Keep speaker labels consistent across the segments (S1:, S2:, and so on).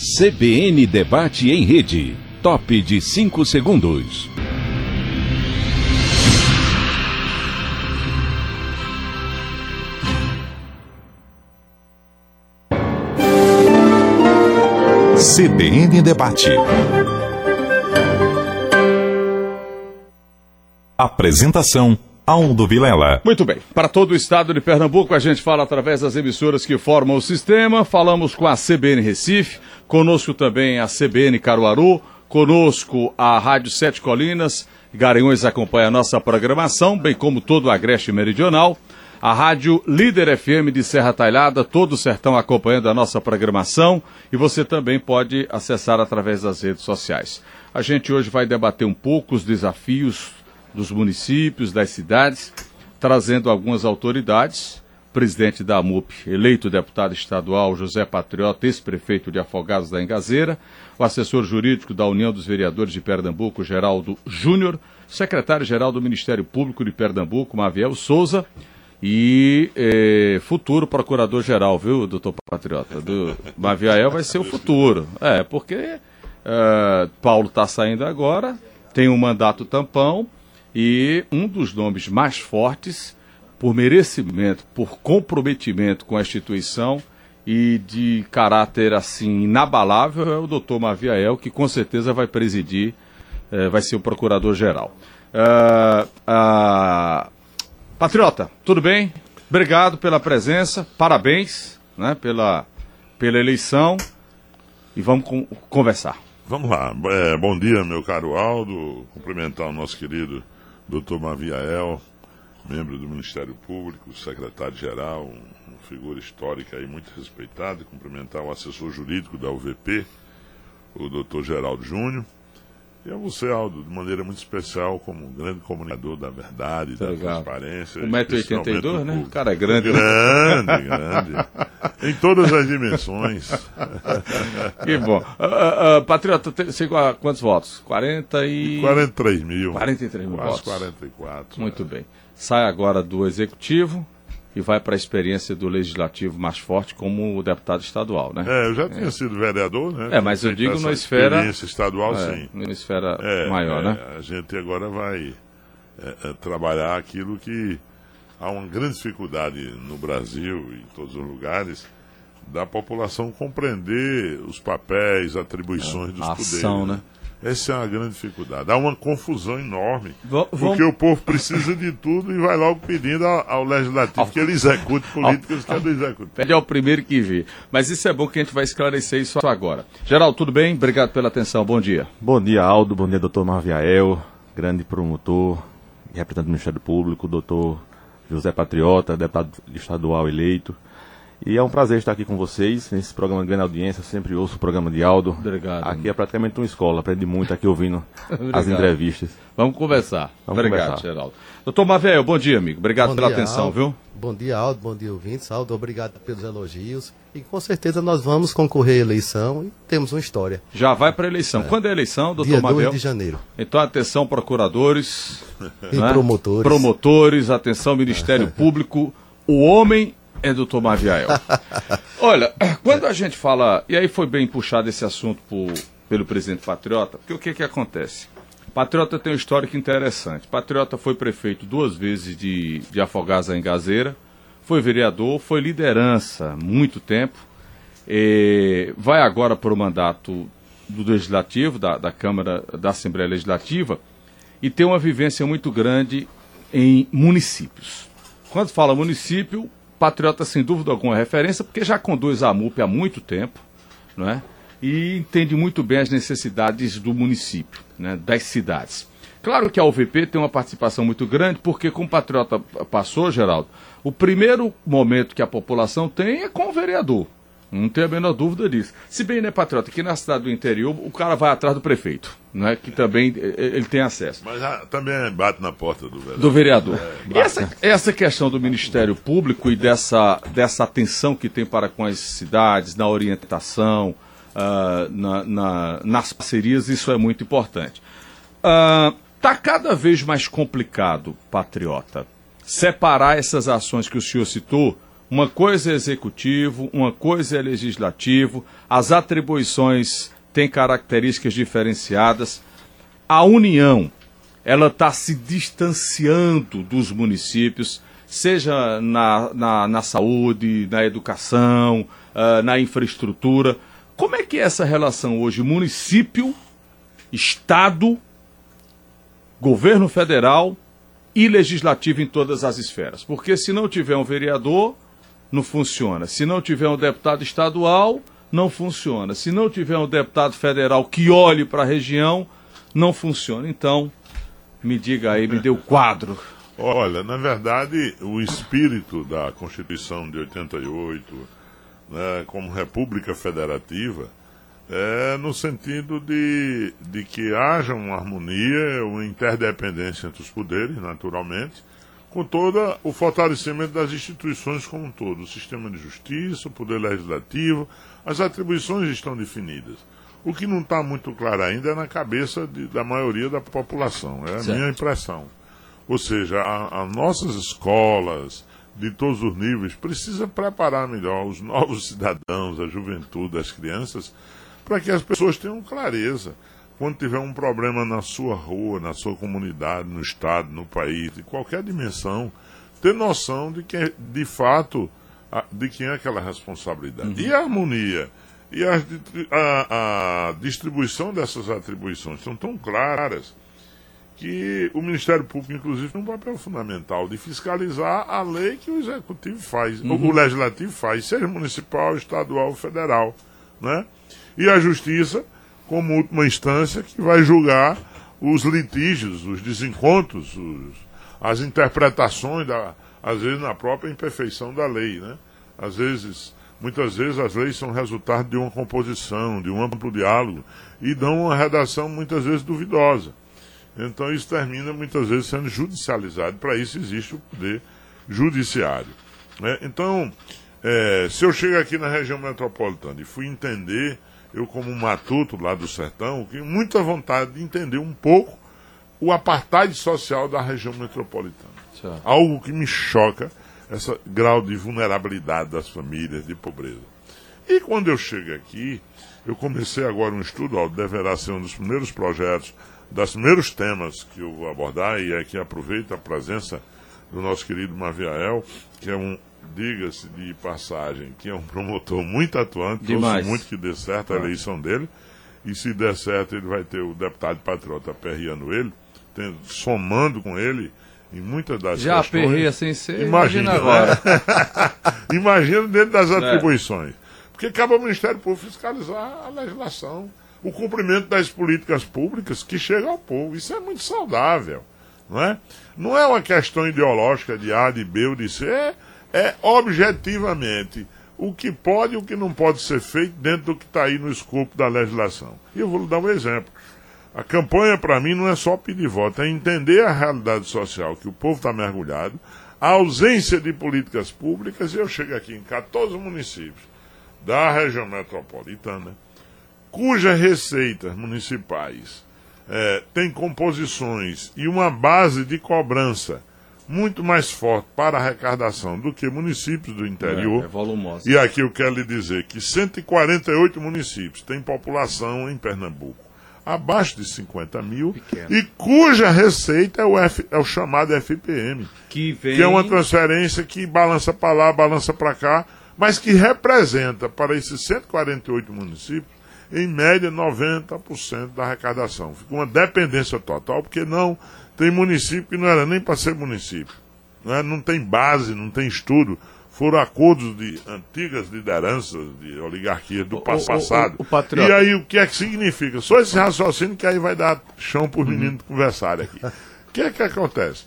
S1: CBN Debate em Rede. Top de 5 segundos. CBN Debate. Apresentação Aldo Vilela.
S2: Muito bem. Para todo o estado de Pernambuco, a gente fala através das emissoras que formam o sistema. Falamos com a CBN Recife, conosco também a CBN Caruaru, conosco a Rádio Sete Colinas. Garanhuns acompanha a nossa programação, bem como todo o Agreste Meridional. A Rádio Líder FM de Serra Talhada, todo o sertão acompanhando a nossa programação. E você também pode acessar através das redes sociais. A gente hoje vai debater um pouco os desafios dos municípios, das cidades, trazendo algumas autoridades. Presidente da AMUP, eleito deputado estadual José Patriota, ex-prefeito de Afogados da Engazeira, o assessor jurídico da União dos Vereadores de Pernambuco, Geraldo Júnior, secretário-geral do Ministério Público de Pernambuco, Maviel Souza, e eh, futuro procurador-geral, viu, doutor Patriota? Do Maviel vai ser o futuro. É, porque eh, Paulo está saindo agora, tem um mandato tampão, e um dos nomes mais fortes, por merecimento, por comprometimento com a instituição e de caráter assim inabalável, é o doutor Maviael, que com certeza vai presidir, eh, vai ser o procurador-geral. Uh, uh, Patriota, tudo bem? Obrigado pela presença, parabéns né, pela, pela eleição e vamos com, conversar.
S3: Vamos lá. É, bom dia, meu caro Aldo. Cumprimentar o nosso querido Dr. Maviael, membro do Ministério Público, secretário-geral, uma figura histórica e muito respeitada. Cumprimentar o assessor jurídico da UVP, o Dr. Geraldo Júnior. E a você, Aldo, de maneira muito especial, como um grande comunicador da verdade, tá da legal. transparência.
S2: 1,82m, né? O cara é grande.
S3: Grande, grande. em todas as dimensões.
S2: que bom. Uh, uh, Patriota, a quantos votos? 40 e...
S3: 43 mil.
S2: 43 mil
S3: Quase
S2: votos.
S3: 44.
S2: Muito é. bem. Sai agora do Executivo, e vai para a experiência do legislativo mais forte como o deputado estadual, né?
S3: É, eu já tinha é. sido vereador, né?
S2: É, mas eu digo na esfera
S3: experiência estadual, é, sim.
S2: Na esfera é, maior, né?
S3: A gente agora vai é, é, trabalhar aquilo que há uma grande dificuldade no Brasil e em todos os lugares da população compreender os papéis, atribuições dos
S2: a
S3: poderes.
S2: Ação, né?
S3: Essa é uma grande dificuldade. Há uma confusão enorme. V porque o povo precisa de tudo e vai logo pedindo ao, ao legislativo ao... que ele execute políticas que ele execute.
S2: Pede ao primeiro que vê. Mas isso é bom que a gente vai esclarecer isso agora. Geraldo, tudo bem? Obrigado pela atenção. Bom dia.
S4: Bom dia, Aldo. Bom dia, doutor Marviael, grande promotor, representante do Ministério Público, doutor José Patriota, deputado estadual eleito. E é um prazer estar aqui com vocês nesse programa de grande audiência. Sempre ouço o programa de Aldo.
S2: Obrigado.
S4: Aqui é praticamente uma escola, aprendi muito aqui ouvindo as entrevistas.
S2: Vamos conversar. Vamos Obrigado, conversar. Geraldo. Doutor Mavel, bom dia, amigo. Obrigado bom pela dia, atenção,
S5: Aldo.
S2: viu?
S5: Bom dia, Aldo. Bom dia, ouvintes. Aldo, obrigado pelos elogios. E com certeza nós vamos concorrer à eleição e temos uma história.
S2: Já vai para a eleição. É. Quando é a eleição, doutor
S5: Dia
S2: Mavel?
S5: 2 de janeiro.
S2: Então, atenção, procuradores.
S5: e né? promotores.
S2: Promotores, atenção, Ministério Público. O homem é do Viael. Olha, quando a gente fala, e aí foi bem puxado esse assunto por, pelo presidente Patriota, porque o que que acontece? Patriota tem um histórico interessante. Patriota foi prefeito duas vezes de, de Afogados em Gazeira, foi vereador, foi liderança muito tempo, vai agora para o mandato do Legislativo, da, da Câmara, da Assembleia Legislativa, e tem uma vivência muito grande em municípios. Quando fala município, Patriota, sem dúvida alguma, é referência, porque já conduz a MUP há muito tempo, não é? e entende muito bem as necessidades do município, né? das cidades. Claro que a UVP tem uma participação muito grande, porque como o Patriota passou, Geraldo, o primeiro momento que a população tem é com o vereador. Não tem a menor dúvida disso. Se bem, né, Patriota, que na cidade do interior o cara vai atrás do prefeito, né, que também eh, eh, ele tem acesso.
S3: Mas ah, também bate na porta do vereador.
S2: Do vereador. É, essa, essa questão do Ministério Público e dessa, dessa atenção que tem para com as cidades, na orientação, uh, na, na, nas parcerias, isso é muito importante. Está uh, cada vez mais complicado, Patriota, separar essas ações que o senhor citou Uma coisa é executivo, uma coisa é legislativo, as atribuições têm características diferenciadas. A União, ela está se distanciando dos municípios, seja na, na, na saúde, na educação, uh, na infraestrutura. Como é que é essa relação hoje? Município, Estado, governo federal e legislativo em todas as esferas. Porque se não tiver um vereador, não funciona. Se não tiver um deputado estadual, não funciona. Se não tiver um deputado federal que olhe para a região, não funciona. Então, me diga aí, me dê o quadro.
S3: Olha, na verdade, o espírito da Constituição de 88, né, como República Federativa, é no sentido de, de que haja uma harmonia, uma interdependência entre os poderes, naturalmente, com todo o fortalecimento das instituições como um todo, o sistema de justiça, o poder legislativo, as atribuições estão definidas. O que não está muito claro ainda é na cabeça de, da maioria da população, é a certo. minha impressão. Ou seja, as nossas escolas, de todos os níveis, precisa preparar melhor os novos cidadãos, a juventude, as crianças, para que as pessoas tenham clareza. Quando tiver um problema na sua rua, na sua comunidade, no estado, no país, de qualquer dimensão, ter noção de que, de fato, de quem é aquela responsabilidade. Uhum. E a harmonia e a, a, a distribuição dessas atribuições são tão claras que o Ministério Público, inclusive, tem um papel fundamental de fiscalizar a lei que o Executivo faz, uhum. o Legislativo faz, seja municipal, estadual ou federal. Né? E a Justiça, como última instância, que vai julgar os litígios, os desencontros, os, as interpretações, da, às vezes na própria imperfeição da lei. Né? Às vezes, muitas vezes as leis são resultado de uma composição, de um amplo diálogo, e dão uma redação muitas vezes duvidosa. Então isso termina muitas vezes sendo judicializado. Para isso existe o poder judiciário. Né? Então, é, se eu chego aqui na região metropolitana e fui entender, eu como um matuto lá do sertão, tenho muita vontade de entender um pouco o apartheid social da região metropolitana. Certo. Algo que me choca, esse grau de vulnerabilidade das famílias, de pobreza. E quando eu chego aqui, eu comecei agora um estudo, ó, deverá ser um dos primeiros projetos dos primeiros temas que eu vou abordar, e aqui aproveito a presença do nosso querido Maviael, que é um, diga-se de passagem, que é um promotor muito atuante, torço muito que dê certo a eleição dele, e se der certo ele vai ter o deputado patriota aperreando ele, tendo, somando com ele em muitas das
S2: Já
S3: questões.
S2: Já aperreia sem ser, imagina, imagina agora.
S3: Né? imagina dentro das é. atribuições. Porque cabe ao Ministério Público fiscalizar a legislação o cumprimento das políticas públicas que chegam ao povo. Isso é muito saudável. Não é, não é uma questão ideológica de A, de B ou de C, é, é objetivamente o que pode e o que não pode ser feito dentro do que está aí no escopo da legislação. E eu vou lhe dar um exemplo. A campanha, para mim, não é só pedir voto, é entender a realidade social que o povo está mergulhado, a ausência de políticas públicas, e eu chego aqui em 14 municípios da região metropolitana, cujas receitas municipais é, têm composições e uma base de cobrança muito mais forte para a arrecadação do que municípios do interior.
S2: É, é
S3: e aqui eu quero lhe dizer que 148 municípios têm população em Pernambuco abaixo de 50 mil Pequeno. e cuja receita é o, F, é o chamado FPM,
S2: que, vem...
S3: que é uma transferência que balança para lá, balança para cá, mas que representa para esses 148 municípios em média 90% da arrecadação. Fica uma dependência total, porque não tem município que não era nem para ser município. Não, é? não tem base, não tem estudo. Foram acordos de antigas lideranças de oligarquias do o, passado.
S2: O, o,
S3: e aí o que é que significa? Só esse raciocínio que aí vai dar chão para os uhum. meninos conversarem aqui. O que é que acontece?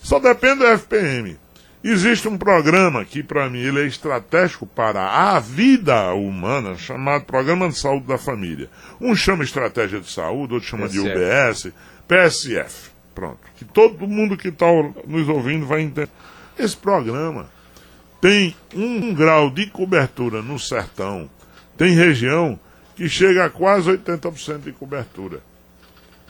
S3: Só depende do FPM. Existe um programa que, para mim, ele é estratégico para a vida humana, chamado Programa de Saúde da Família. Um chama Estratégia de Saúde, outro chama PSF. de UBS, PSF. Pronto. Que todo mundo que está nos ouvindo vai entender. Esse programa tem um grau de cobertura no sertão. Tem região que chega a quase 80% de cobertura.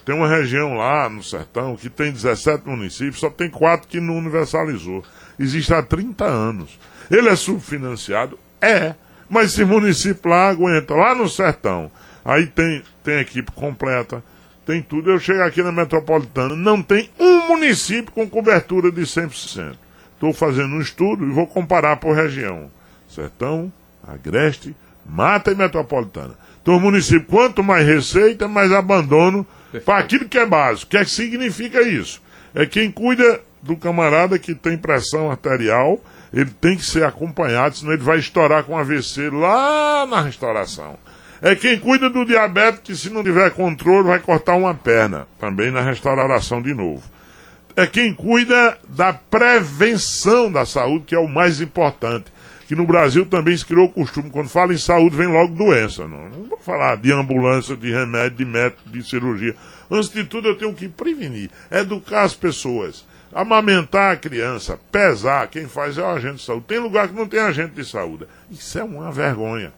S3: Tem uma região lá no sertão que tem 17 municípios, só tem quatro que não universalizou. existe há 30 anos. Ele é subfinanciado? É. Mas esse município lá aguenta, lá no sertão. Aí tem, tem equipe completa, tem tudo. Eu chego aqui na metropolitana, não tem um município com cobertura de 100%. Estou fazendo um estudo e vou comparar por região: Sertão, Agreste, Mata e Metropolitana. Então, o município, quanto mais receita, mais abandono para aquilo que é básico. O que, é que significa isso? É quem cuida do camarada que tem pressão arterial, ele tem que ser acompanhado, senão ele vai estourar com AVC lá na restauração. É quem cuida do diabetes, que se não tiver controle vai cortar uma perna, também na restauração de novo. É quem cuida da prevenção da saúde, que é o mais importante. Que no Brasil também se criou o costume, quando fala em saúde, vem logo doença. Não, não vou falar de ambulância, de remédio, de método, de cirurgia. Antes de tudo, eu tenho que prevenir, educar as pessoas, amamentar a criança, pesar. Quem faz é o agente de saúde. Tem lugar que não tem agente de saúde. Isso é uma vergonha.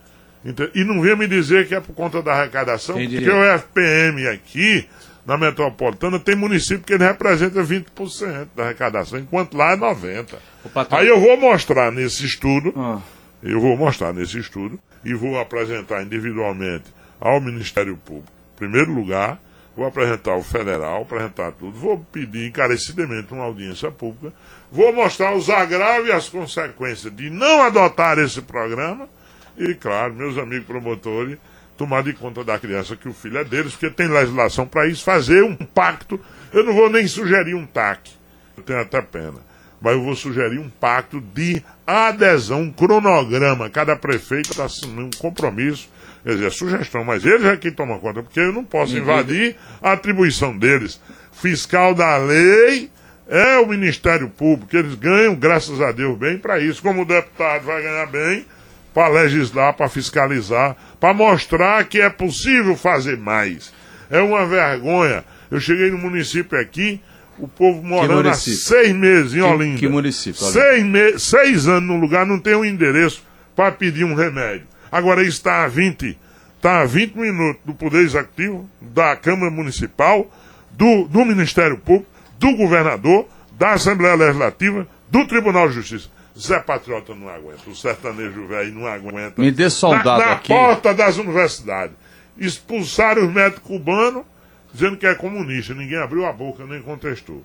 S3: E não venha me dizer que é por conta da arrecadação, porque o FPM aqui, na metropolitana, tem município que ele representa 20% da arrecadação, enquanto lá é 90%. Aí eu vou mostrar nesse estudo, ah. eu vou mostrar nesse estudo, e vou apresentar individualmente ao Ministério Público, em primeiro lugar, vou apresentar o federal, apresentar tudo, vou pedir encarecidamente uma audiência pública, vou mostrar os agravos e as consequências de não adotar esse programa, e, claro, meus amigos promotores, tomar de conta da criança que o filho é deles, porque tem legislação para isso, fazer um pacto. Eu não vou nem sugerir um TAC, eu tenho até pena, mas eu vou sugerir um pacto de adesão, um cronograma. Cada prefeito está assinando um compromisso, quer dizer, é sugestão, mas eles é quem toma conta, porque eu não posso invadir a atribuição deles. Fiscal da lei é o Ministério Público, eles ganham, graças a Deus, bem para isso. Como o deputado vai ganhar bem, para legislar, para fiscalizar, para mostrar que é possível fazer mais. É uma vergonha. Eu cheguei no município aqui, o povo morando há seis meses em que, Olinda.
S2: Que município?
S3: Seis, me seis anos no lugar, não tem um endereço para pedir um remédio. Agora isso está a 20, está a 20 minutos do Poder Executivo, da Câmara Municipal, do, do Ministério Público, do governador, da Assembleia Legislativa, do Tribunal de Justiça. Zé Patriota não aguenta, o sertanejo velho não aguenta.
S2: Me dê soldado
S3: na, na
S2: aqui.
S3: Na porta das universidades. Expulsaram os médicos cubanos, dizendo que é comunista. Ninguém abriu a boca, nem contestou.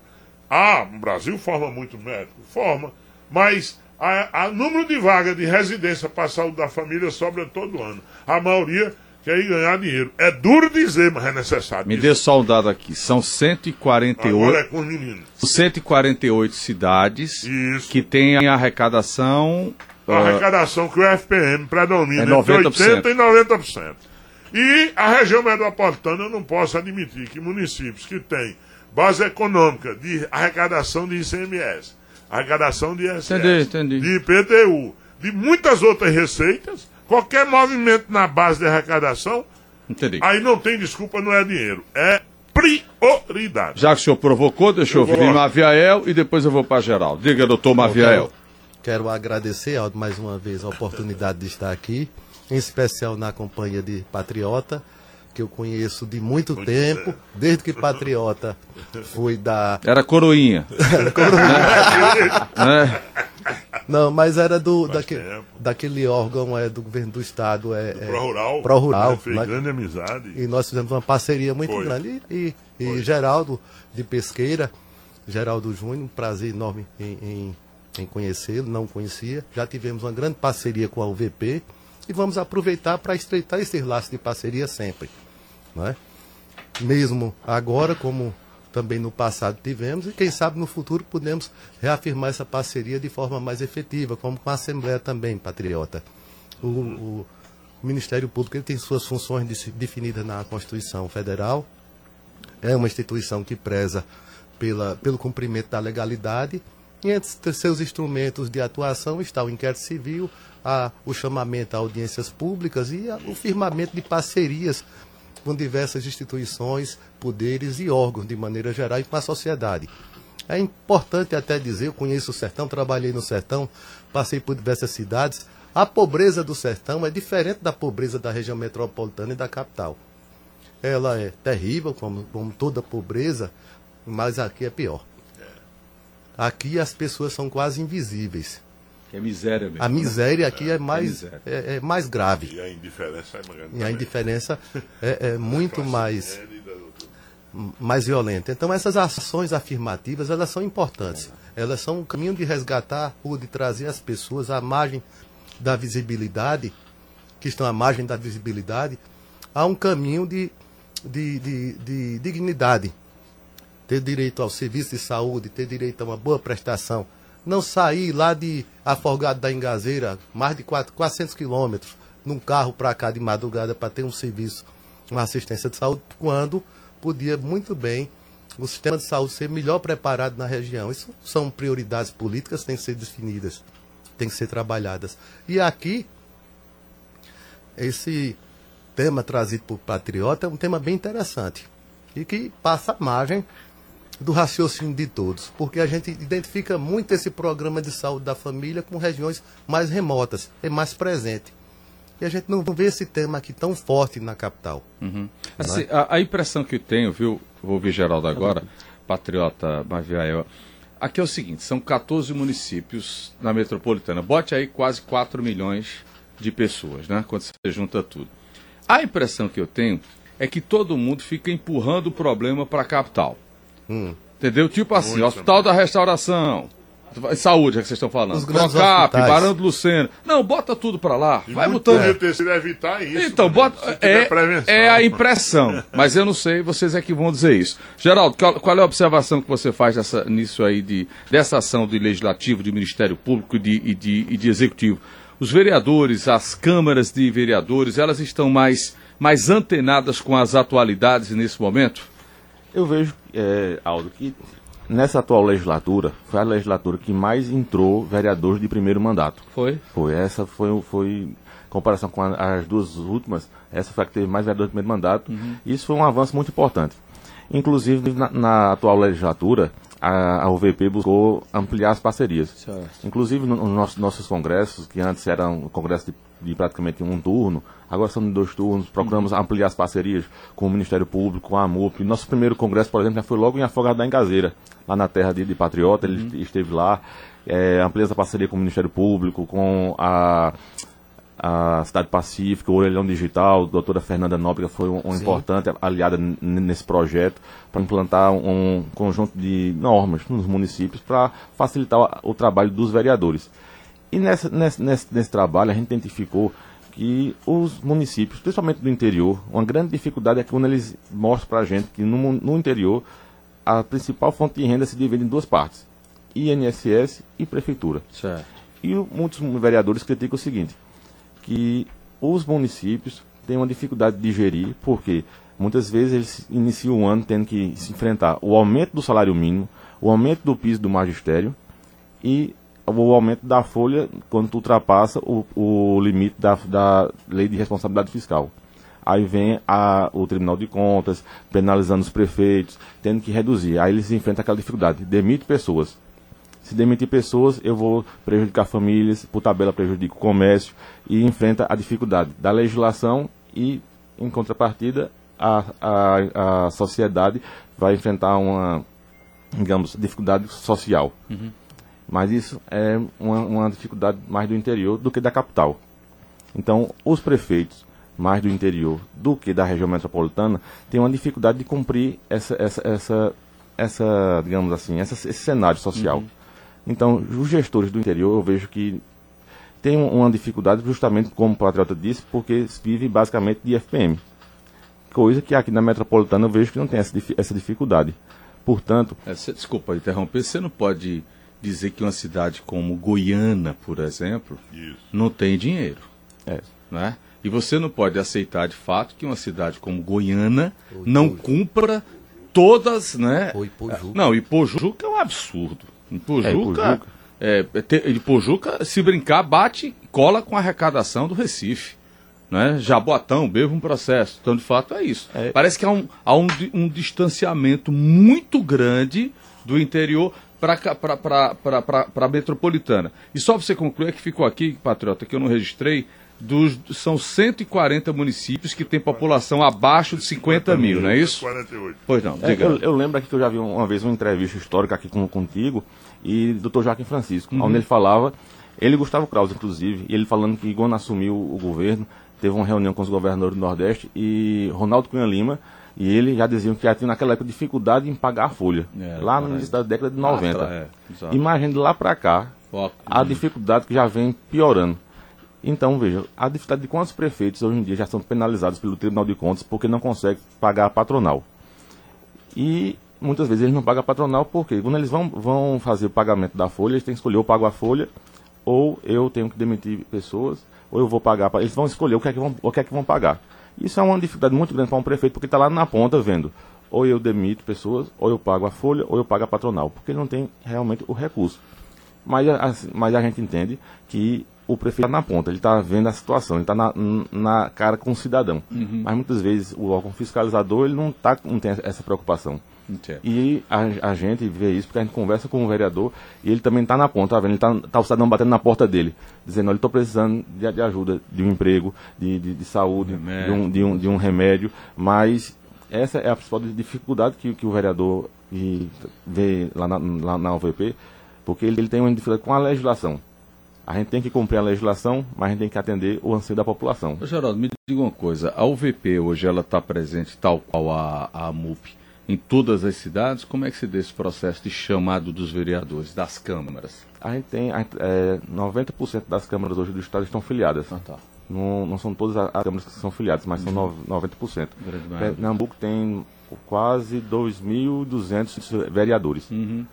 S3: Ah, o Brasil forma muito médico? Forma. Mas o número de vagas de residência para a saúde da família sobra todo ano. A maioria quer ir ganhar dinheiro. É duro dizer, mas é necessário.
S2: Me dê só um dado aqui. São 148. Agora é com os meninos. 148 cidades Isso. que têm arrecadação.
S3: A uh, arrecadação que o FPM predomina é 90%. entre 80% e 90%. E a região metropolitana eu não posso admitir que municípios que têm base econômica de arrecadação de ICMS, arrecadação de ISS, entendi, entendi. de IPTU, de muitas outras receitas, Qualquer movimento na base de arrecadação, Entendi. aí não tem desculpa, não é dinheiro. É prioridade.
S2: Já que o senhor provocou, deixa eu, eu ouvir Maviael e depois eu vou para geral. Diga, doutor Maviael.
S5: Quero, quero agradecer, Aldo, mais uma vez a oportunidade de estar aqui, em especial na companhia de Patriota que eu conheço de muito, muito tempo, desde que Patriota foi da.
S2: Era coroinha. Era coroinha.
S5: é. Não, mas era do daquele, daquele órgão é, do governo do estado. É, do
S3: é, Pro Rural.
S5: Pro Rural.
S3: Fez né? grande amizade.
S5: E nós fizemos uma parceria muito Foi. grande. E, e, e, Geraldo de Pesqueira, Geraldo Júnior, um prazer enorme em, em, em conhecê-lo, não conhecia. Já tivemos uma grande parceria com a UVP e vamos aproveitar para estreitar esses laços de parceria sempre. É? Mesmo agora, como também no passado tivemos, e quem sabe no futuro podemos reafirmar essa parceria de forma mais efetiva, como com a Assembleia também, Patriota. O, o Ministério Público tem suas funções definidas na Constituição Federal, é uma instituição que preza pela, pelo cumprimento da legalidade, e entre seus instrumentos de atuação está o inquérito civil, a, o chamamento a audiências públicas e a, o firmamento de parcerias com diversas instituições, poderes e órgãos de maneira geral e com a sociedade. É importante até dizer, eu conheço o sertão, trabalhei no sertão, passei por diversas cidades. A pobreza do sertão é diferente da pobreza da região metropolitana e da capital. Ela é terrível, como, como toda pobreza, mas aqui é pior. aqui as pessoas são quase invisíveis.
S2: Que é miséria mesmo.
S5: A miséria aqui é mais,
S2: miséria.
S5: é, é mais grave.
S3: E a indiferença é grande.
S5: E a indiferença é, é muito mais, mais violenta. Então essas ações afirmativas, elas são importantes. Elas são um caminho de resgatar ou de trazer as pessoas à margem da visibilidade, que estão à margem da visibilidade, a um caminho de, de, de, de dignidade. Ter direito ao serviço de saúde, ter direito a uma boa prestação. Não sair lá de Afogado da Engazeira, mais de quatro- 400 quilômetros, num carro para cá de madrugada para ter um serviço, uma assistência de saúde, quando podia muito bem o sistema de saúde ser melhor preparado na região. Isso são prioridades políticas têm que ser definidas, têm que ser trabalhadas. E aqui, esse tema trazido por Patriota é um tema bem interessante e que passa margem do raciocínio de todos, porque a gente identifica muito esse programa de saúde da família com regiões mais remotas, é mais presente. E a gente não vê esse tema aqui tão forte na capital.
S2: Assim, a, a impressão que eu tenho, viu? Vou ouvir Geraldo agora, patriota Maviael. Aqui é o seguinte: são 14 municípios na metropolitana. Bote aí quase 4 milhões de pessoas, né? Quando você junta tudo. A impressão que eu tenho é que todo mundo fica empurrando o problema para a capital. Entendeu? Tipo assim,
S3: Muito
S2: Hospital da Restauração. Saúde, é que vocês estão falando.
S5: Os grandes.
S2: Barão do Luceno. Não, bota tudo para lá.
S3: E
S2: Vai botando.
S3: podia ter sido evitar isso.
S2: Então,
S3: também,
S2: bota, é, é a impressão, mas eu não sei, vocês é que vão dizer isso. Geraldo, qual, qual é a observação que você faz dessa, nisso aí, de, dessa ação do Legislativo, do Ministério Público e de, e, de, e de Executivo? Os vereadores, as câmaras de vereadores, elas estão mais, mais antenadas com as atualidades nesse momento?
S4: Eu vejo, é, Aldo, que nessa atual legislatura, foi a legislatura que mais entrou vereadores de primeiro mandato.
S2: Foi?
S4: Foi, essa foi, foi em comparação com as duas últimas, essa foi a que teve mais vereadores de primeiro mandato. Isso foi um avanço muito importante. Inclusive, na, na atual legislatura, a, a UVP buscou ampliar as parcerias.
S2: Certo.
S4: Inclusive, nos no, nosso- nossos congressos, que antes eram um congresso de, de praticamente um turno, agora são de dois turnos, procuramos ampliar as parcerias com o Ministério Público, com a AMUP. Nosso primeiro congresso, por exemplo, já foi logo em Afogado da Engazeira, lá na terra de, de Patriota, ele esteve lá. É, ampliamos a parceria com o Ministério Público, com a a Cidade Pacífica, o Orelhão Digital, a doutora Fernanda Nóbrega foi um, um importante aliada nesse projeto para implantar um conjunto de normas nos municípios para facilitar o, o trabalho dos vereadores. E nessa, nesse, nesse, nesse trabalho a gente identificou que os municípios, principalmente do interior, uma grande dificuldade é que quando eles mostram para a gente que no, no interior a principal fonte de renda se divide em duas partes, INSS e Prefeitura.
S2: Certo.
S4: E o- muitos vereadores criticam o seguinte, que os municípios têm uma dificuldade de gerir, porque muitas vezes eles iniciam o ano tendo que se enfrentar o aumento do salário mínimo, o aumento do piso do magistério e o aumento da folha quando tu ultrapassa o, o limite da, da lei de responsabilidade fiscal. Aí vem a, o Tribunal de Contas penalizando os prefeitos, tendo que reduzir. Aí eles enfrentam aquela dificuldade, demite pessoas. Se demitir pessoas, eu vou prejudicar famílias, por tabela prejudico o comércio e enfrenta a dificuldade da legislação e, em contrapartida, a, a, a sociedade vai enfrentar uma, digamos, dificuldade social. Mas isso é uma, uma dificuldade mais do interior do que da capital. Então, os prefeitos mais do interior do que da região metropolitana têm uma dificuldade de cumprir essa, essa, essa, essa digamos assim, essa, esse cenário social. Então, os gestores do interior, eu vejo que um- uma dificuldade, justamente como o Patriota disse, porque vive basicamente de FPM. Coisa que aqui na metropolitana eu vejo que não tem essa, essa dificuldade. Portanto,
S2: cê- desculpa interromper, você não pode dizer que uma cidade como Goiânia, por exemplo,
S3: Isso.
S2: não tem dinheiro,
S4: é,
S2: né? E você não pode aceitar de fato que uma cidade como Goiânia
S5: Oi,
S2: não
S5: oi.
S2: cumpra todas, né?
S5: Ou Ipojuca.
S2: Não, Ipojuca é um absurdo. Ipojuca,
S4: Ipojuca.
S2: é, é, te- Ipojuca, se brincar, bate, cola com a arrecadação do Recife. Né? Jaboatão, mesmo um processo. Então, de fato, é isso.
S4: É.
S2: Parece que há, um, há um, um distanciamento muito grande do interior para a metropolitana. E só pra você concluir que ficou aqui, Patriota, que eu não registrei, dos, são 140 municípios que têm população abaixo de 50 mil, não é isso?
S3: 48.
S2: Pois não,
S4: É,
S2: diga.
S4: eu, eu lembro aqui que eu já vi uma vez uma entrevista histórica aqui com, contigo e do Dr. Joaquim Francisco,
S2: Uhum.
S4: onde ele falava, ele e Gustavo Krause, inclusive, e ele falando que quando assumiu o governo, teve uma reunião com os governadores do Nordeste e Ronaldo Cunha Lima e ele já diziam que já tinha naquela época dificuldade em pagar a folha,
S2: É,
S4: lá no início da década de 90.
S2: Ah, tá, é.
S4: Imagina de lá para cá,
S2: Ó,
S4: a dificuldade que já vem piorando. Então, veja, a dificuldade de quantos prefeitos hoje em dia já são penalizados pelo Tribunal de Contas porque não conseguem pagar a patronal. E muitas vezes eles não pagam a patronal porque quando eles vão, vão fazer o pagamento da folha, eles têm que escolher ou pago a folha, ou eu tenho que demitir pessoas, ou eu vou pagar. pa- Eles vão escolher o que é que vão, o que é que vão pagar. Isso é uma dificuldade muito grande para um prefeito porque está lá na ponta vendo. Ou eu demito pessoas, ou eu pago a folha, ou eu pago a patronal, porque ele não tem realmente o recurso. Mas, mas a gente entende que o prefeito está na ponta, ele está vendo a situação, ele está na, na cara com o cidadão. Mas muitas vezes o órgão fiscalizador ele não, tá, não tem essa preocupação.
S2: Entendo.
S4: E a, a gente vê isso porque a gente conversa com o vereador e ele também está na ponta, tá vendo? Ele está tá o cidadão batendo na porta dele, dizendo, olha, estou precisando de, de ajuda, de um emprego, de, de, de saúde, de um, de, um, de um remédio, mas essa é a principal dificuldade que, que o vereador vê lá na, lá na UVP, porque ele, ele tem uma dificuldade com a legislação. A gente tem que cumprir a legislação, mas a gente tem que atender o anseio da população.
S2: Geraldo, me diga uma coisa. A UVP hoje ela está presente tal qual a, a MUP em todas as cidades. Como é que se dá esse processo de chamado dos vereadores, das câmaras?
S4: A gente tem a é, 90% das câmaras hoje do estado estão filiadas.
S2: Ah, tá.
S4: Não, não são todas as câmaras que são filiadas, mas são nove- 90%.
S2: Grande maioria.
S4: Pernambuco tem quase 2.200 vereadores,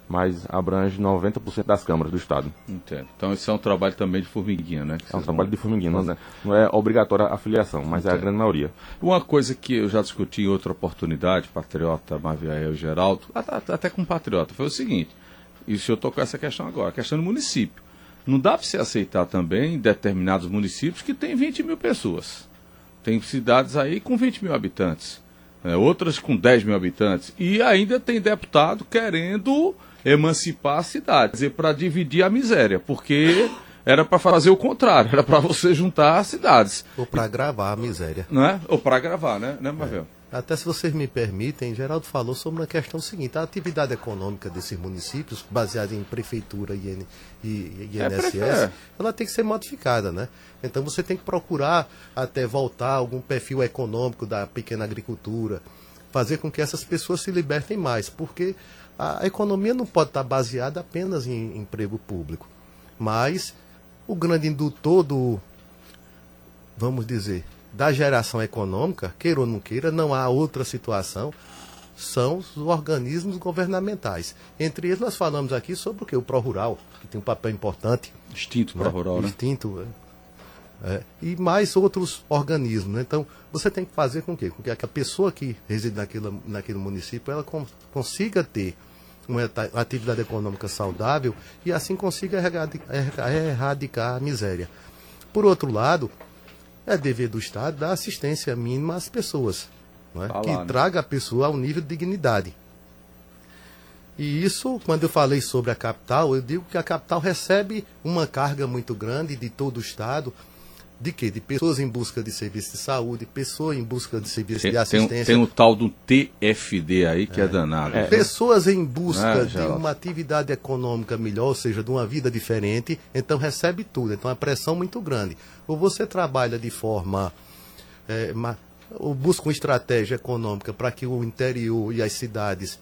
S4: mas abrange 90% das câmaras do estado.
S2: Entendo. Então esse é um trabalho também de formiguinha, né?
S4: É um trabalho
S2: vão-
S4: de formiguinha, não, é- não é obrigatória a filiação, mas é a grande maioria.
S2: Uma coisa que eu já discuti em outra oportunidade, Patriota, Maviael e Geraldo, até, com Patriota, foi o seguinte, e se eu tocar essa questão agora, a questão do município. Não dá para se aceitar também determinados municípios que têm 20 mil pessoas. Tem cidades aí com 20 mil habitantes, né, outras com 10 mil habitantes. E ainda tem deputado querendo emancipar a cidade, quer dizer, para dividir a miséria, porque era para fazer o contrário, era para você juntar as cidades,
S5: Ou para gravar a miséria.
S2: não é? Ou para gravar, né, né Mavel?
S5: Até se vocês me permitem, Geraldo falou sobre uma questão seguinte: a atividade econômica desses municípios, baseada em prefeitura e, e, e
S2: É,
S5: INSS,
S2: prefe-
S5: ela tem que ser modificada, né? Então você tem que procurar até voltar algum perfil econômico da pequena agricultura, fazer com que essas pessoas se libertem mais, porque a economia não pode estar baseada apenas em emprego público, mas o grande indutor do, vamos dizer, da geração econômica, queira ou não queira, não há outra situação, são os organismos governamentais. Entre eles nós falamos aqui sobre o que? O Pró-Rural, que tem um papel importante.
S2: Instinto para
S5: né?
S2: rural, né?
S5: Instinto. é. É. E mais outros organismos. né? Então, você tem que fazer com que, com que a pessoa que reside naquele, naquele município ela con- consiga ter uma atividade econômica saudável e assim consiga erradi- erra- erradicar a miséria. Por outro lado, é dever do Estado dar assistência mínima às pessoas, é?
S2: Tá lá,
S5: que
S2: né?
S5: traga a pessoa ao nível de dignidade. E isso, quando eu falei sobre a capital, eu digo que a capital recebe uma carga muito grande de todo o Estado, de quê? De pessoas em busca de serviço de saúde, pessoas em busca de serviço
S2: Tem,
S5: de assistência,
S2: tem um tal do TFD aí que é, danado.
S5: pessoas em busca
S2: É,
S5: de uma atividade econômica melhor, ou seja, de uma vida diferente, então recebe tudo. Então é pressão muito grande. Ou você trabalha de forma. é, ma- ou busca uma estratégia econômica para que o interior e as cidades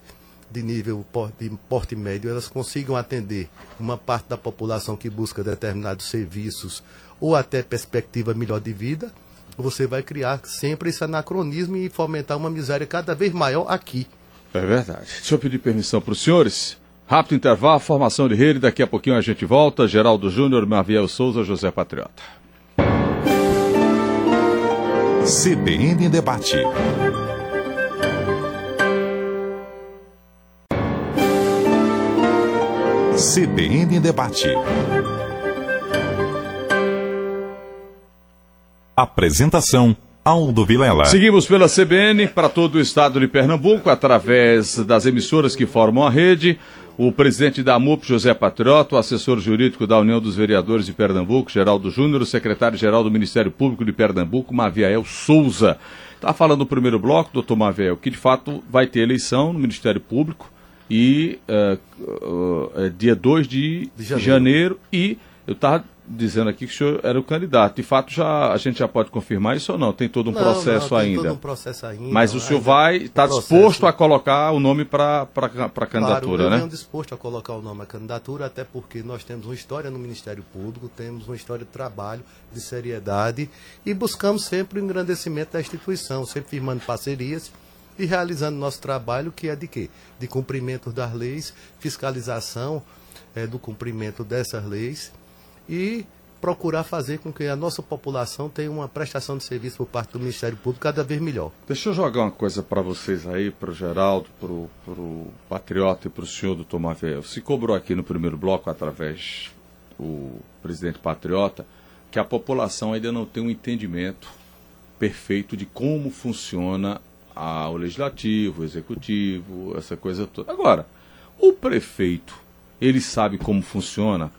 S5: de nível de porte médio elas consigam atender uma parte da população que busca determinados serviços ou até perspectiva melhor de vida, você vai criar sempre esse anacronismo e fomentar uma miséria cada vez maior aqui.
S2: É verdade. Deixa eu pedir permissão para os senhores. Rápido intervalo, formação de rede, daqui a pouquinho a gente volta. Geraldo Júnior, Maviel Souza, José Patriota.
S1: CBN Debate. CBN Debate. Apresentação: Aldo Vilela.
S2: Seguimos pela CBN para todo o estado de Pernambuco, através das emissoras que formam a rede. o presidente da MUP, José Patriota, o assessor jurídico da União dos Vereadores de Pernambuco, Geraldo Júnior, o secretário-geral do Ministério Público de Pernambuco, Maviael Souza. Está falando no primeiro bloco, doutor Maviael, que de fato vai ter eleição no Ministério Público e uh, uh, dia 2 de, de janeiro. janeiro e eu estava dizendo aqui que o senhor era o candidato. De fato, já, a gente já pode confirmar isso ou não? Tem todo um
S5: não,
S2: processo
S5: não,
S2: tem ainda.
S5: Todo um processo ainda.
S2: Mas o senhor vai estar tá disposto a colocar o nome para a candidatura,
S5: claro,
S2: né?
S5: Eu disposto a colocar o nome à candidatura, até porque nós temos uma história no Ministério Público, temos uma história de trabalho, de seriedade e buscamos sempre o engrandecimento da instituição, sempre firmando parcerias e realizando nosso trabalho, que é de quê? De cumprimento das leis, fiscalização é, do cumprimento dessas leis e procurar fazer com que a nossa população tenha uma prestação de serviço por parte do Ministério Público cada vez melhor.
S2: Deixa eu jogar uma coisa para vocês aí, para o Geraldo, para o Patriota e para o senhor do Tomavel. Se cobrou aqui no primeiro bloco, através do presidente Patriota, que a população ainda não tem um entendimento perfeito de como funciona a, o legislativo, o executivo, essa coisa toda. Agora, o prefeito, ele sabe como funciona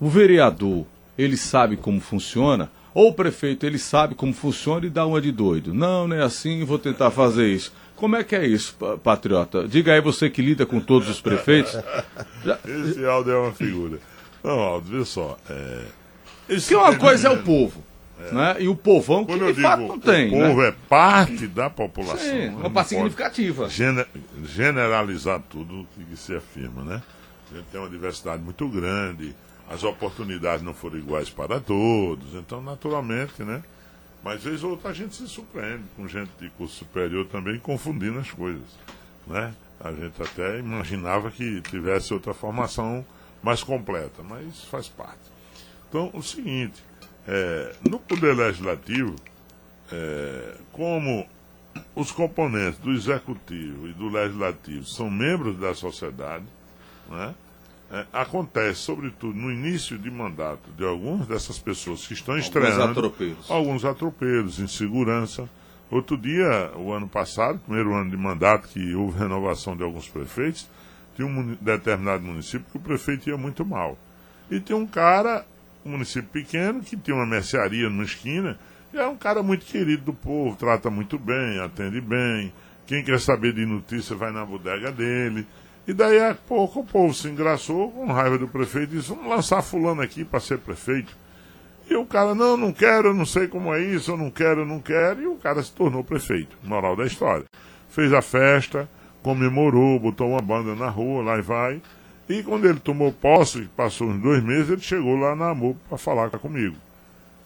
S2: o vereador, ele sabe como funciona, ou o prefeito, ele sabe como funciona e dá uma de doido. Não, não é assim, vou tentar fazer isso. Como é que é isso, patriota? Diga aí você que lida com todos os prefeitos.
S3: Esse Aldo é uma figura. Não, Aldo, vê só. É...
S2: Porque uma coisa é o povo. É. Né? E o povão
S3: Quando que de fato não tem. O povo né? é parte da população. Sim,
S2: uma parte significativa.
S3: Gener generalizar tudo que se afirma, né? A gente tem uma diversidade muito grande as oportunidades não foram iguais para todos, então naturalmente, né? Mas vez ou outra a gente se surpreende com gente de curso superior também confundindo as coisas, né? A gente até imaginava que tivesse outra formação mais completa, mas faz parte. Então, o seguinte, é, no Poder Legislativo, é, como os componentes do Executivo e do Legislativo são membros da sociedade, né? É, acontece, sobretudo no início de mandato de algumas dessas pessoas que estão estreando. Alguns
S2: atropelos.
S3: Alguns atropelos, insegurança. Outro dia, o ano passado, primeiro ano de mandato, que houve renovação de alguns prefeitos, tinha um determinado município que o prefeito ia muito mal. E tinha um cara, um município pequeno, que tinha uma mercearia numa esquina, e é um cara muito querido do povo, trata muito bem, atende bem. Quem quer saber de notícia vai na bodega dele. E daí a pouco o povo se engraçou com raiva do prefeito e disse: vamos lançar fulano aqui para ser prefeito. E o cara, não, não quero, eu não sei como é isso, eu não quero, eu não quero. E o cara se tornou prefeito. Moral da história. Fez a festa, comemorou, botou uma banda na rua, lá e vai. E quando ele tomou posse, passou uns dois meses, ele chegou lá na AMU para falar comigo.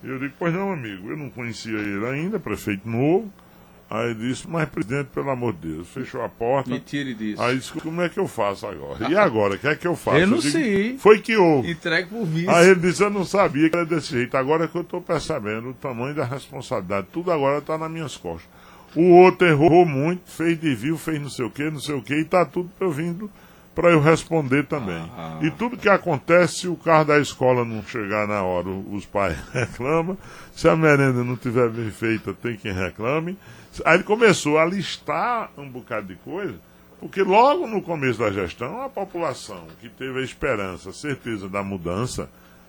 S3: Eu digo, pois não, amigo, eu não conhecia ele ainda, prefeito novo. Aí disse, mas presidente, pelo amor de Deus, fechou a porta.
S2: Me tire disso.
S3: Aí disse, como é que eu faço agora? E agora, o que é que eu faço?
S2: Eu não
S3: eu
S2: digo, sei.
S3: Foi que houve.
S2: Entregue por mim.
S3: Aí ele disse, eu não sabia que era desse jeito. Agora é que eu estou percebendo o tamanho da responsabilidade. Tudo agora está nas minhas costas. O outro errou muito, fez desvio, fez não sei o que, não sei o que, e está tudo eu vindo para eu responder também. Ah. E tudo que acontece, se o carro da escola não chegar na hora, os pais reclamam. Se a merenda não tiver bem feita, tem quem reclame. Aí ele começou a listar um bocado de coisa, porque logo no começo da gestão, a população que teve a esperança, a certeza da mudança,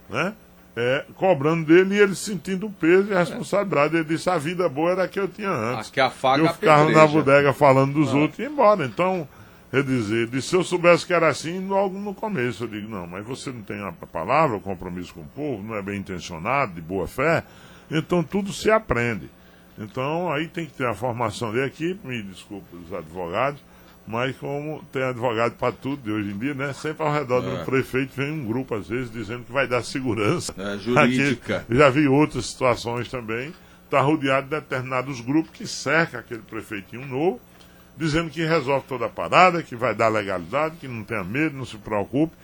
S3: né? É, cobrando dele e ele sentindo o peso e a responsabilidade. Ele disse: a vida boa era a que eu tinha antes.
S2: Que a faca
S3: eu ficava na bodega falando dos ah. outros e ia embora. Então, quer dizer, disse, se eu soubesse que era assim, logo no começo eu digo: não, mas você não tem a palavra, o compromisso com o povo, não é bem intencionado, de boa fé. Então tudo se aprende. Então aí tem que ter a formação de equipe, me desculpe os advogados, mas como tem advogado para tudo de hoje em dia, né? Sempre ao redor é. do prefeito vem um grupo, às vezes, dizendo que vai dar segurança.
S2: É, jurídica.
S3: Aqui, já vi outras situações também. Está rodeado de determinados grupos que cercam aquele prefeitinho novo, dizendo que resolve toda a parada, que vai dar legalidade, que não tenha medo, não se preocupe.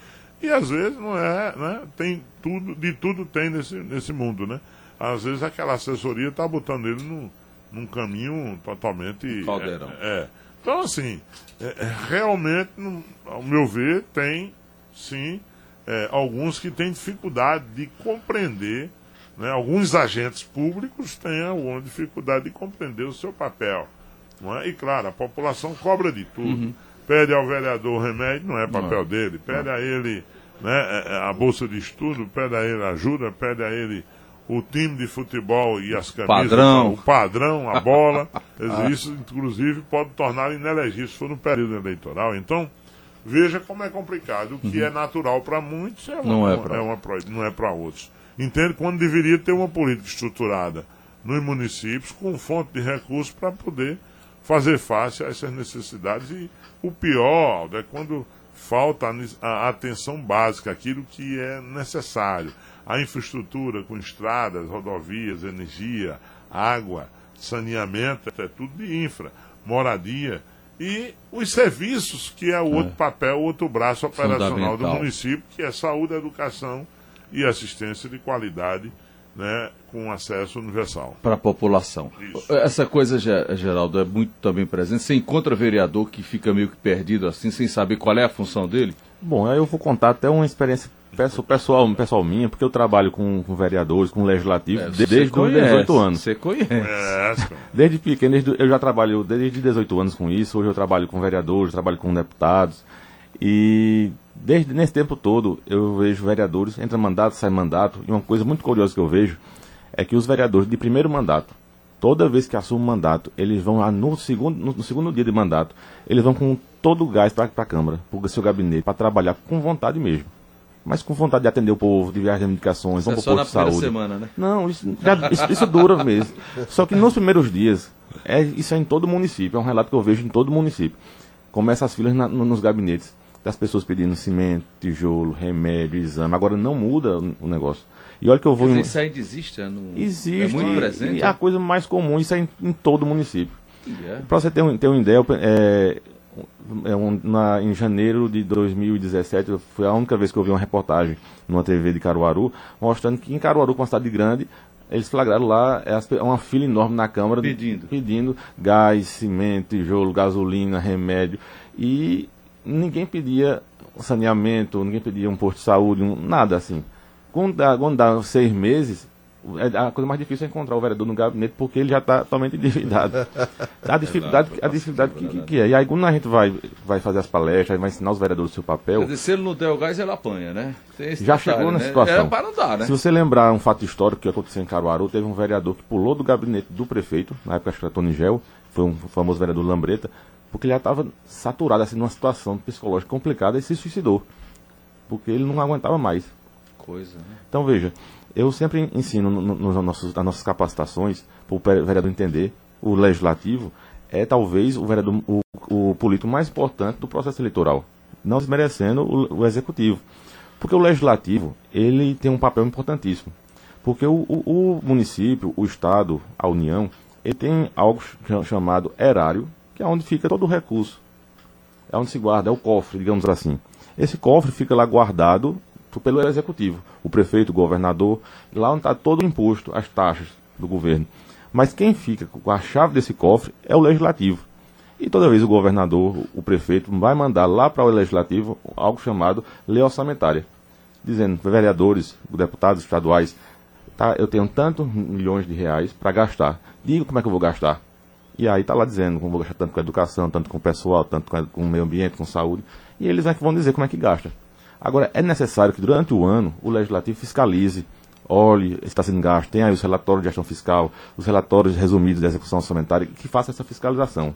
S3: E às vezes não é, né? Tem tudo, de tudo tem nesse, nesse mundo, né? Às vezes aquela assessoria está botando ele num, num caminho totalmente.
S2: Caldeirão.
S3: É, é. Então, assim, é, é realmente, no, ao meu ver, tem sim é, alguns que têm dificuldade de compreender, né, alguns agentes públicos têm alguma dificuldade de compreender o seu papel. Não é? E claro, a população cobra de tudo. Uhum. pede ao vereador remédio, não é papel não. dele, pede não. a ele né, é, é, a bolsa de estudo, pede a ele ajuda, pede a ele o time de futebol e as camisas,
S2: padrão.
S3: o padrão, a bola. Isso, inclusive, pode tornar inelegível se for no período eleitoral. Então, veja como é complicado. O que uhum. é natural para muitos é uma, não é para é não é para outros. Entende quando deveria ter uma política estruturada nos municípios com fonte de recursos para poder fazer face a essas necessidades. E o pior é quando falta a atenção básica, aquilo que é necessário. A infraestrutura com estradas, rodovias, energia, água, saneamento, é tudo de infra, moradia e os serviços, que é o outro é. papel, o outro braço operacional do município, que é saúde, educação e assistência de qualidade né, com acesso universal.
S2: Para a população. Isso. Essa coisa, Geraldo, é muito também presente. Você encontra vereador que fica meio que perdido assim, sem saber qual é a função dele?
S4: Bom, eu vou contar até uma experiência pessoal, pessoal minha, porque eu trabalho com, com vereadores, com legislativo, é, desde os 18 anos.
S2: Você conhece.
S4: Desde pequeno, desde, eu já trabalho desde 18 anos com isso, hoje eu trabalho com vereadores, trabalho com deputados. E desde nesse tempo todo eu vejo vereadores, entra mandato, sai mandato, e uma coisa muito curiosa que eu vejo é que os vereadores de primeiro mandato, toda vez que assumem mandato, eles vão lá no segundo, no, segundo dia de mandato, eles vão com todo o gás para a Câmara, para o seu gabinete, para trabalhar com vontade mesmo. Mas com vontade de atender o povo, de viajar de indicações, vão é para o posto de saúde.
S2: Semana, né?
S4: Não, isso, já, isso, isso dura mesmo. Só que nos primeiros dias, é, isso é em todo município, é um relato que eu vejo em todo município. Começa as filas na, nos gabinetes das pessoas pedindo cimento, tijolo, remédio, exame. Agora não muda o negócio. E olha que eu vou.
S2: Mas isso ainda existe? É no...
S4: Existe.
S2: É muito presente.
S4: E é a coisa mais comum, isso é em, em todo o município. Yeah. Para você ter um, ter uma ideia, é, é um, na, em janeiro de 2017, foi a única vez que eu vi uma reportagem numa TV de Caruaru, mostrando que em Caruaru, com uma cidade grande, eles flagraram lá é uma fila enorme na Câmara
S2: pedindo,
S4: pedindo gás, cimento, tijolo, gasolina, remédio. E ninguém pedia saneamento, ninguém pedia um posto de saúde, um, nada assim. Quando dá, quando dá seis meses, é, a coisa mais difícil é encontrar o vereador no gabinete porque ele já está totalmente endividado. A dificuldade, a dificuldade que, que, que, é. E aí quando a gente vai, vai fazer as palestras, vai ensinar os vereadores o seu papel.
S2: Quer dizer, se ele não der o gás, ele apanha, né?
S4: Já chegou na né? situação.
S2: É para não dar, né?
S4: Se você lembrar um fato histórico que aconteceu em Caruaru, teve um vereador que pulou do gabinete do prefeito, na época acho que era Tony Gel, foi um famoso vereador Lambreta, porque ele já estava saturado, assim, numa situação psicológica complicada e se suicidou. Porque ele não aguentava mais.
S2: Coisa, né?
S4: Então veja, eu sempre ensino nos no, nossos, nas nossas capacitações, para o vereador entender, o legislativo é talvez o vereador, o, o político mais importante do processo eleitoral, não desmerecendo o, o executivo. Porque o legislativo, ele tem um papel importantíssimo. Porque o, o, o município, o estado, a união, ele tem algo chamado erário, que é onde fica todo o recurso. É onde se guarda, é o cofre, digamos assim. Esse cofre fica lá guardado pelo executivo, o prefeito, o governador, lá onde está todo o imposto, as taxas do governo. Mas quem fica com a chave desse cofre é o legislativo. E toda vez o governador, o prefeito, vai mandar lá para o legislativo algo chamado lei orçamentária, dizendo, vereadores, deputados estaduais, tá, eu tenho tantos milhões de reais para gastar. Diga como é que eu vou gastar. E aí está lá dizendo como vou gastar tanto com educação, tanto com pessoal, tanto com, o meio ambiente, com saúde. E eles é que vão dizer como é que gasta. Agora, é necessário que durante o ano o legislativo fiscalize, olhe se está sendo gasto, tem aí os relatórios de gestão fiscal, os relatórios resumidos da execução orçamentária, que faça essa fiscalização.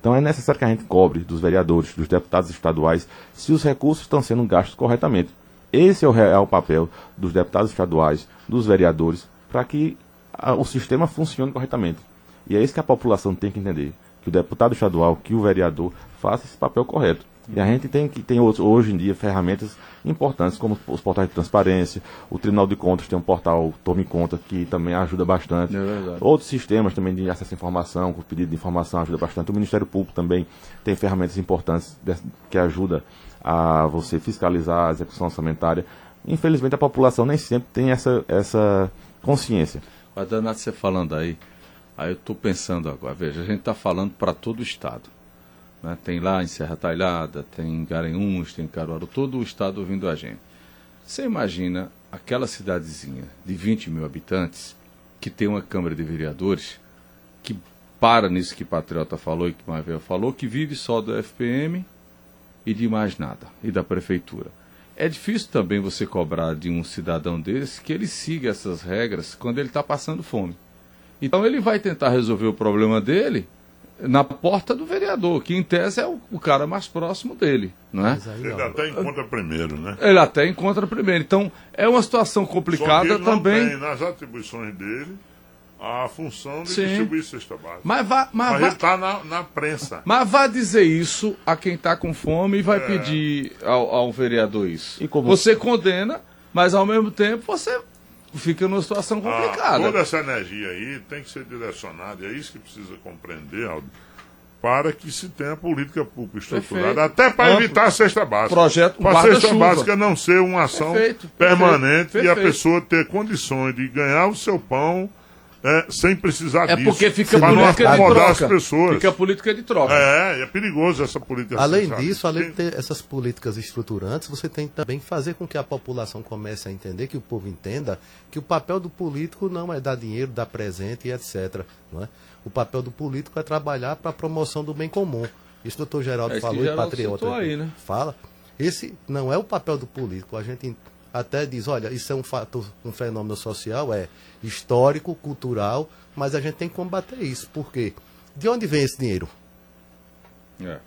S4: Então é necessário que a gente cobre dos vereadores, dos deputados estaduais, se os recursos estão sendo gastos corretamente. Esse é o real papel dos deputados estaduais, dos vereadores, para que a, o sistema funcione corretamente. E é isso que a população tem que entender. Que o deputado estadual, que o vereador, faça esse papel correto. E a gente tem que tem hoje em dia ferramentas importantes como os portais de transparência, o Tribunal de Contas tem um portal Tome Conta que também ajuda bastante. É Outros sistemas também de acesso à informação, com pedido de informação ajuda bastante. O Ministério Público também tem ferramentas importantes que ajuda a você fiscalizar a execução orçamentária. Infelizmente a população nem sempre tem essa, essa consciência.
S2: Mas danado você falando aí, Aí eu estou pensando agora, veja, a gente está falando para todo o estado. Né? Tem lá em Serra Talhada, tem em Garanhuns, tem em Caruaru, todo o estado ouvindo a gente. Você imagina aquela cidadezinha de 20 mil habitantes que tem uma Câmara de Vereadores que para nisso que Patriota falou e que Mavel falou, que vive só do FPM e de mais nada, e da prefeitura. É difícil também você cobrar de um cidadão desse que ele siga essas regras quando ele está passando fome. Então ele vai tentar resolver o problema dele na porta do vereador, que em tese é o, o cara mais próximo dele, não é?
S3: Ele até encontra primeiro, né?
S2: Ele até encontra primeiro. Então é uma situação complicada
S3: Só que ele
S2: também.
S3: Não tem nas atribuições dele a função de
S2: Sim.
S3: distribuir cesta básica.
S2: Mas vá, mas,
S3: Mas
S2: vá,
S3: ele está na, na prensa.
S2: mas vá dizer isso a quem está com fome e vai
S3: É.
S2: pedir ao, ao vereador isso.
S4: E como-
S2: Você condena, mas ao mesmo tempo você fica numa situação
S3: Ah,
S2: complicada.
S3: toda essa energia aí tem que ser direcionada, e é isso que precisa compreender, Aldo, para que se tenha política pública estruturada,
S2: Perfeito.
S3: até para
S2: Amplo.
S3: evitar a cesta básica.
S2: Projeto
S3: para a cesta básica não ser uma ação
S2: Perfeito,
S3: permanente
S2: perfeito,
S3: e a pessoa ter condições de ganhar o seu pão é, sem precisar
S2: É
S3: disso.
S2: porque fica
S3: não
S2: política de
S3: acomodar as
S2: troca.
S3: pessoas.
S2: Fica política de troca.
S3: É, é perigoso essa política.
S5: Além
S3: assim, sabe?
S5: disso, além de ter essas políticas estruturantes, você tem também que fazer com que a população comece a entender, que o povo entenda, que o papel do político não é dar dinheiro, dar presente e etc. Não é? O papel do político é trabalhar para a promoção do bem comum. Isso o doutor Geraldo
S2: É isso
S5: falou, e patriota
S2: aí, né?
S5: fala. Esse não é o papel do político. A gente até diz, olha, isso é um fator, um fenômeno social, é histórico, cultural, mas a gente tem que combater isso. Por quê? De onde vem esse dinheiro?
S2: É.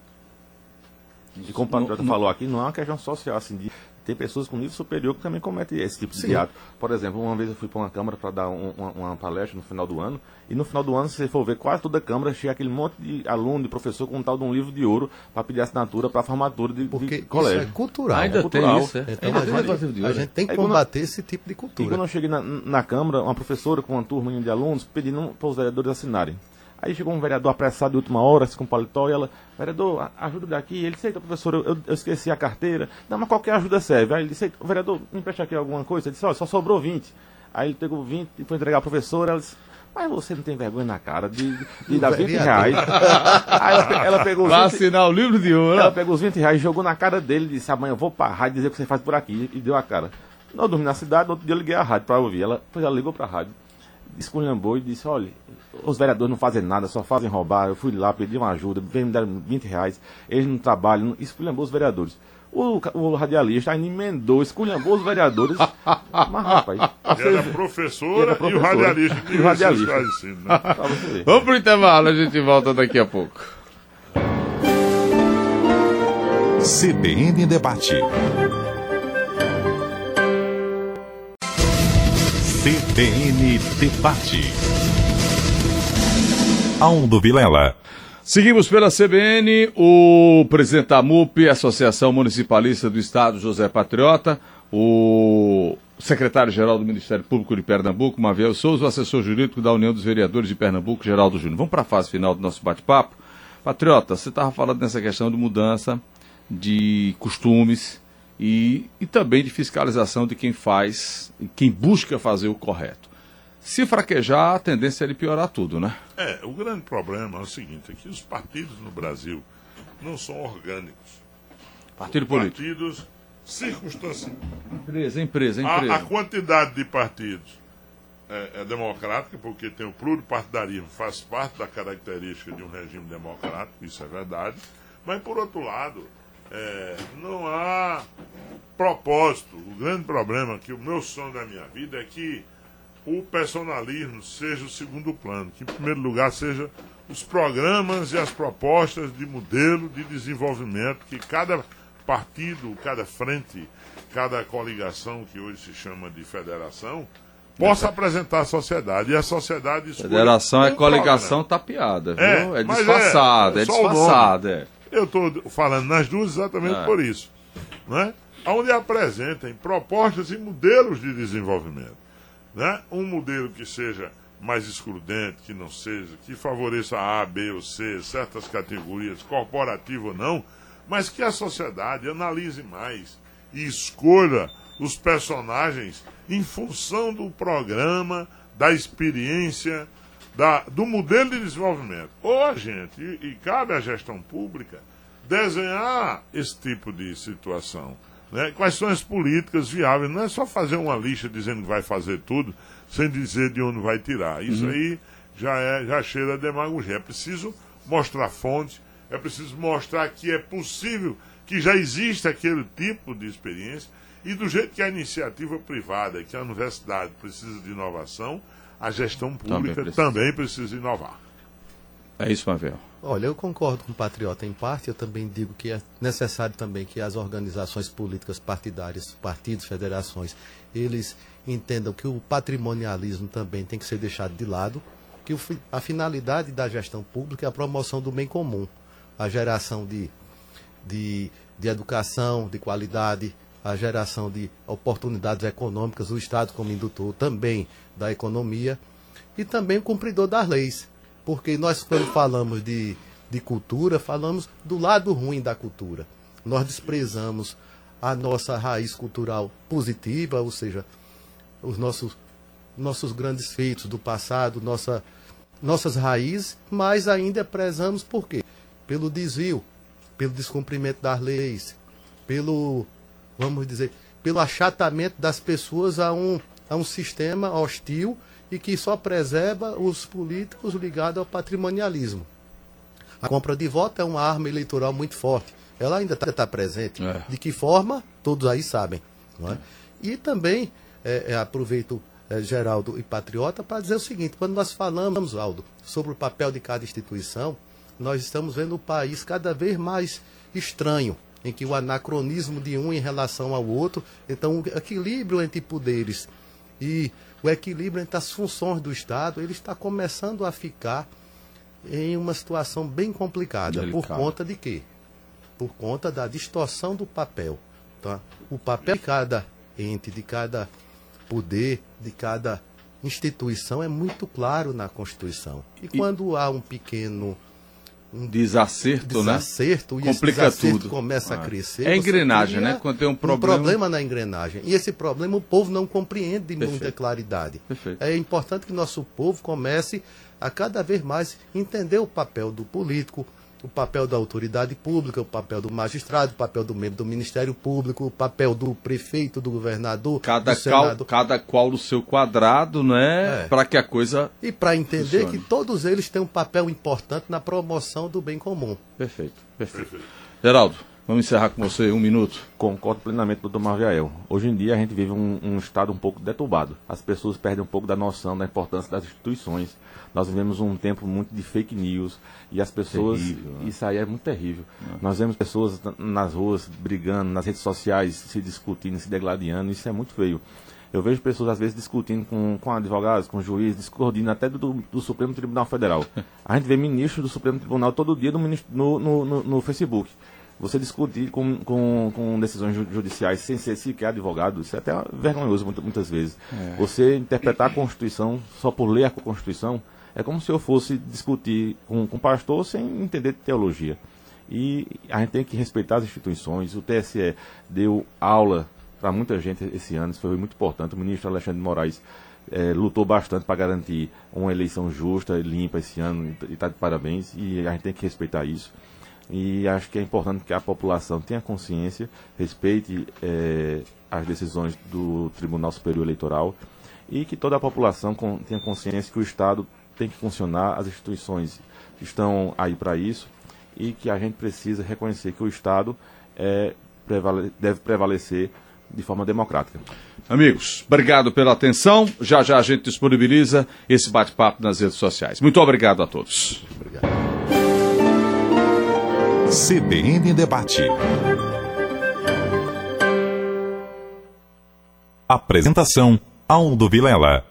S4: E como o Patriota falou aqui, não é uma questão social, assim, de ter pessoas com nível superior que também cometem esse tipo de
S5: Sim.
S4: ato. Por exemplo, uma vez eu fui para uma Câmara para dar um- uma, uma palestra no final do ano, e no final do ano, se você for ver, quase toda a Câmara chega aquele monte de aluno, de professor com um tal de um livro de ouro para pedir assinatura para a formatura de, de
S5: Porque isso
S4: colégio.
S5: é cultural.
S2: Ainda
S5: É
S2: tem
S5: cultural.
S2: isso, é?
S5: Então a
S2: tem
S5: gente,
S2: de
S5: a gente tem que
S4: Aí
S5: combater esse tipo de
S4: E quando
S5: cultura.
S4: eu cheguei na, na Câmara, uma professora com uma turma de alunos pedindo para os vereadores assinarem. Aí chegou um vereador apressado de última hora, assim, com paletó, e ela, vereador, a- ajuda daqui. Ele disse, eita, professor, eu, eu esqueci a carteira. Não, mas qualquer ajuda serve. Aí ele disse, "Eita, vereador, me empresta aqui alguma coisa. Ele disse, olha, só sobrou 20. Aí ele pegou 20 e foi entregar à professora. Ela disse, mas você não tem vergonha na cara de, de dar 20 reais. Aí ela, ela pegou os
S2: Vai
S4: 20,
S2: assinar o livro de ouro.
S4: ela pegou os 20 reais, jogou na cara dele e disse, amanhã eu vou pra rádio dizer o que você faz por aqui. E deu a cara. Não, eu dormi na cidade, no outro dia eu liguei a rádio pra ouvir. Ela, depois ela ligou pra rádio, esculhambou e disse, olha, os vereadores não fazem nada, só fazem roubar. Eu fui lá, pedi uma ajuda, me dar 20 reais. Eles não trabalham, esculhambou os vereadores. O, o radialista ainda emendou, esculhambou os vereadores. Mas, rapaz, você,
S3: Era professora,
S4: Era professora.
S3: e o radialista.
S4: E o radialista.
S3: Assim, né?
S2: Vamos pro intervalo, a gente volta daqui a pouco.
S1: CBN Debate. CBN Debate. Aldo Vilela.
S2: Seguimos pela CBN, o presidente da MUP, Associação Municipalista do Estado, José Patriota, o secretário-geral do Ministério Público de Pernambuco, Maviel Souza, o assessor jurídico da União dos Vereadores de Pernambuco, Geraldo Júnior. Vamos para a fase final do nosso bate-papo. Patriota, você estava falando nessa questão de mudança de costumes e, e também de fiscalização de quem faz, quem busca fazer o correto. Se fraquejar, a tendência é de piorar tudo, né?
S3: É, o grande problema é o seguinte, é que os partidos no Brasil não são orgânicos.
S2: Partido político.
S3: Partidos circunstanciais.
S2: Empresa, empresa,
S3: A,
S2: empresa.
S3: a quantidade de partidos é, é democrática, porque tem o pluripartidarismo, faz parte da característica de um regime democrático, isso é verdade. Mas, por outro lado, é, não há propósito. O grande problema, que o meu sonho da minha vida é que o personalismo seja o segundo plano, que em primeiro lugar seja os programas e as propostas de modelo de desenvolvimento que cada partido, cada frente, cada coligação que hoje se chama de federação possa apresentar à sociedade e a sociedade
S2: Federação é coligação
S3: programa.
S2: tapeada, viu?
S3: É,
S2: É, disfarçada,
S3: é
S2: é, disfarçada. É.
S3: Eu estou falando nas duas exatamente
S2: É.
S3: por isso. Né? Onde apresentem propostas e modelos de desenvolvimento. Né? Um modelo que seja mais excludente, que não seja, que favoreça A, B ou C, certas categorias, corporativo ou não, mas que a sociedade analise mais e escolha os personagens em função do programa, da experiência, da, do modelo de desenvolvimento. Ou a gente, e, e cabe à gestão pública, desenhar esse tipo de situação. Né? Quais são as políticas viáveis? Não é só fazer uma lista dizendo que vai fazer tudo, sem dizer de onde vai tirar. Isso aí já, é, já cheira a demagogia. É preciso mostrar fonte, é preciso mostrar que é possível que já existe aquele tipo de experiência e do jeito que a iniciativa privada, que a universidade precisa de inovação, a gestão pública também precisa, também precisa inovar.
S2: É isso, Mavel.
S5: Olha, eu concordo com o Patriota em parte, eu também digo que é necessário também que as organizações políticas partidárias, partidos, federações, eles entendam que o patrimonialismo também tem que ser deixado de lado, que a finalidade da gestão pública é a promoção do bem comum, a geração de, de, de educação, de qualidade, a geração de oportunidades econômicas, o Estado como indutor também da economia e também o cumpridor das leis. Porque nós, quando falamos de, de cultura, falamos do lado ruim da cultura. Nós desprezamos a nossa raiz cultural positiva, ou seja, os nossos, nossos grandes feitos do passado, nossa, nossas raízes, mas ainda prezamos por quê? Pelo desvio, pelo descumprimento das leis, pelo, vamos dizer, pelo achatamento das pessoas a um, a um sistema hostil e que só preserva os políticos ligados ao patrimonialismo. A compra de voto é uma arma eleitoral muito forte. Ela ainda está tá presente. É. De que forma? Todos aí sabem. É? E também é, é, aproveito é, Geraldo e Patriota para dizer o seguinte: quando nós falamos, Aldo, sobre o papel de cada instituição, nós estamos vendo o país cada vez mais estranho, em que o anacronismo de um em relação ao outro, então o equilíbrio entre poderes e o equilíbrio entre as funções do Estado, ele está começando a ficar em uma situação bem complicada. Delicado. Por conta de quê? Por conta da distorção do papel. Tá? O papel de cada ente, de cada poder, de cada instituição é muito claro na Constituição. E, e quando há um pequeno
S2: um desacerto,
S5: né? desacerto
S2: né? E Complica esse
S5: tudo. começa ah. a crescer.
S2: É engrenagem, né? Quando tem um problema.
S5: Um problema na engrenagem. E esse problema o povo não compreende de Perfeito. muita claridade. Perfeito. É importante que nosso povo comece a cada vez mais entender o papel do político, o papel da autoridade pública, o papel do magistrado, o papel do membro do Ministério Público, o papel do prefeito, do governador,
S2: cada
S5: do Senado.
S2: Qual, cada qual no seu quadrado, né? É. Para que a coisa
S5: E para entender funcione. que todos eles têm um papel importante na promoção do bem comum.
S2: Perfeito, perfeito. Geraldo, vamos encerrar com você um minuto.
S4: Concordo plenamente com o Dr. Marviael. Hoje em dia a gente vive um, um estado um pouco deturbado. As pessoas perdem um pouco da noção da importância das instituições nós vivemos um tempo muito de fake news e as pessoas. Terrível, né? Isso aí é muito terrível. É. Nós vemos pessoas nas ruas brigando, nas redes sociais se discutindo, se degladiando, isso é muito feio. Eu vejo pessoas, às vezes, discutindo com, com advogados, com juízes, discutindo até do, do, Supremo Tribunal Federal. A gente vê ministros do Supremo Tribunal todo dia no, no, no, no Facebook. Você discutir com, com, com, decisões judiciais sem ser sequer advogado, isso é até vergonhoso muitas vezes. É. Você interpretar a Constituição só por ler a Constituição é como se eu fosse discutir com, com um pastor sem entender de teologia. E a gente tem que respeitar as instituições. O TSE deu aula para muita gente esse ano, isso foi muito importante. O ministro Alexandre de Moraes é, lutou bastante para garantir uma eleição justa e limpa esse ano, e está de parabéns, e a gente tem que respeitar isso. E acho que é importante que a população tenha consciência, respeite é, as decisões do Tribunal Superior Eleitoral e que toda a população tenha consciência que o Estado tem que funcionar, as instituições estão aí para isso e que a gente precisa reconhecer que o Estado é, prevale deve prevalecer de forma democrática.
S2: Amigos, obrigado pela atenção. Já já a gente disponibiliza esse bate-papo nas redes sociais. Muito obrigado a todos. Obrigado.
S1: CBN Debate. Apresentação: Aldo Vilela.